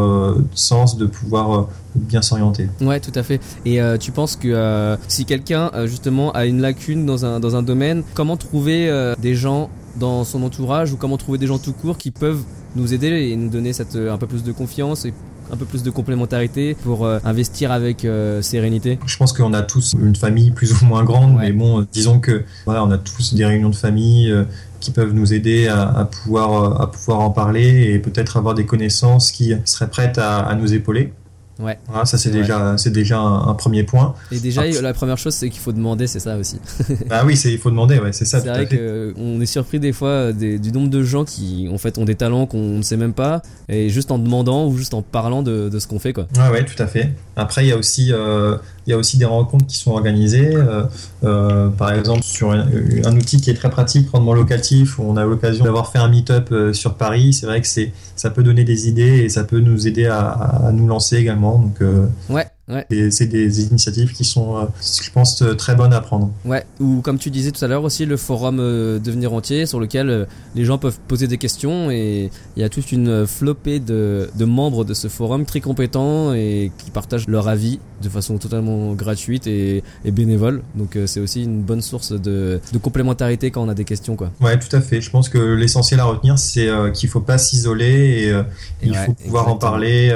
sens de pouvoir bien s'orienter. Ouais, tout à fait. Et tu penses que si quelqu'un justement a une lacune dans un, dans un domaine, comment trouver des gens dans son entourage ou comment trouver des gens tout court qui peuvent nous aider et nous donner cette, un peu plus de confiance et un peu plus de complémentarité pour euh, investir avec euh, sérénité Je pense qu'on a tous une famille plus ou moins grande, Ouais. mais bon, disons que voilà, on a tous des réunions de famille euh, qui peuvent nous aider à, à pouvoir à pouvoir en parler et peut-être avoir des connaissances qui seraient prêtes à, à nous épauler. Ouais. Voilà, ça c'est déjà c'est déjà un, un premier point. Et déjà, Ah. la première chose, c'est qu'il faut demander, c'est ça aussi. bah oui, c'est il faut demander, ouais, c'est ça. C'est vrai qu'on est surpris des fois euh, des- du nombre de gens qui en fait ont des talents qu'on ne sait même pas et juste en demandant ou juste en parlant de, de ce qu'on fait quoi. Ouais, ouais, tout à fait. Après, il y a aussi, euh, il y a aussi des rencontres qui sont organisées. euh, euh, par exemple, sur un, un outil qui est très pratique, rendement locatif, où on a l'occasion d'avoir fait un meet-up euh, sur Paris. C'est vrai que c'est, ça peut donner des idées et ça peut nous aider à, à nous lancer également. Donc, euh, Ouais, ouais. et c'est des initiatives qui sont, euh, je pense, euh, très bonnes à prendre. Ouais, ou comme tu disais tout à l'heure aussi le forum euh, Devenir entier sur lequel euh, les gens peuvent poser des questions et il y a toute une flopée de, de membres de ce forum très compétents et qui partagent leur avis de façon totalement gratuite et, et bénévole. Donc c'est aussi une bonne source de, de complémentarité quand on a des questions quoi. Ouais, tout à fait. Je pense que l'essentiel à retenir, c'est qu'il faut pas s'isoler et Et il ouais, faut pouvoir en parler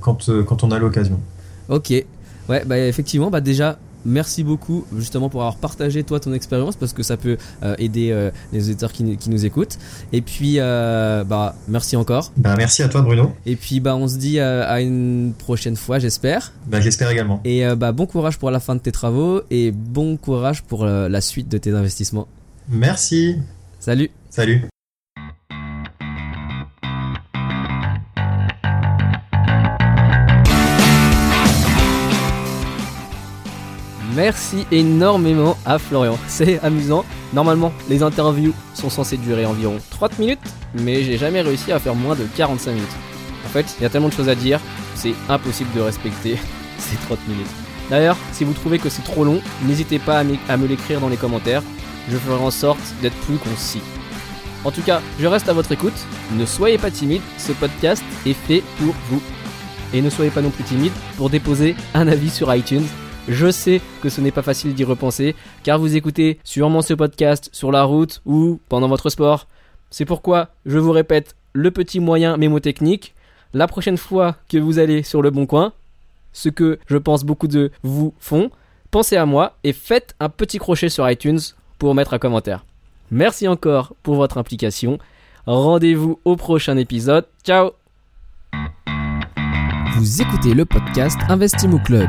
quand, quand on a l'occasion. Ok, ouais, bah effectivement, bah déjà, merci beaucoup justement pour avoir partagé toi ton expérience parce que ça peut euh, aider euh, les auditeurs qui, qui nous écoutent. Et puis, euh, bah merci encore. Ben, merci à toi, Bruno. Et puis, bah on se dit à une prochaine fois, j'espère. Ben, j'espère également. Et bah bon courage pour la fin de tes travaux et bon courage pour la suite de tes investissements. Merci. Salut Salut. Merci énormément à Florian. C'est amusant. Normalement, les interviews sont censées durer environ 30 minutes, mais j'ai jamais réussi à faire moins de 45 minutes. En fait, il y a tellement de choses à dire, c'est impossible de respecter ces 30 minutes. D'ailleurs, si vous trouvez que c'est trop long, n'hésitez pas à, me l'écrire dans les commentaires. Je ferai en sorte d'être plus concis. En tout cas, je reste à votre écoute. Ne soyez pas timide, ce podcast est fait pour vous. Et ne soyez pas non plus timide pour déposer un avis sur iTunes. Je sais que ce n'est pas facile d'y repenser, car vous écoutez sûrement ce podcast sur la route ou pendant votre sport. C'est pourquoi je vous répète le petit moyen mémotechnique. La prochaine fois que vous allez sur le bon coin, ce que je pense beaucoup de vous font, pensez à moi et faites un petit crochet sur iTunes pour mettre un commentaire. Merci encore pour votre implication. Rendez-vous au prochain épisode. Ciao Vous écoutez le podcast Investimo Club.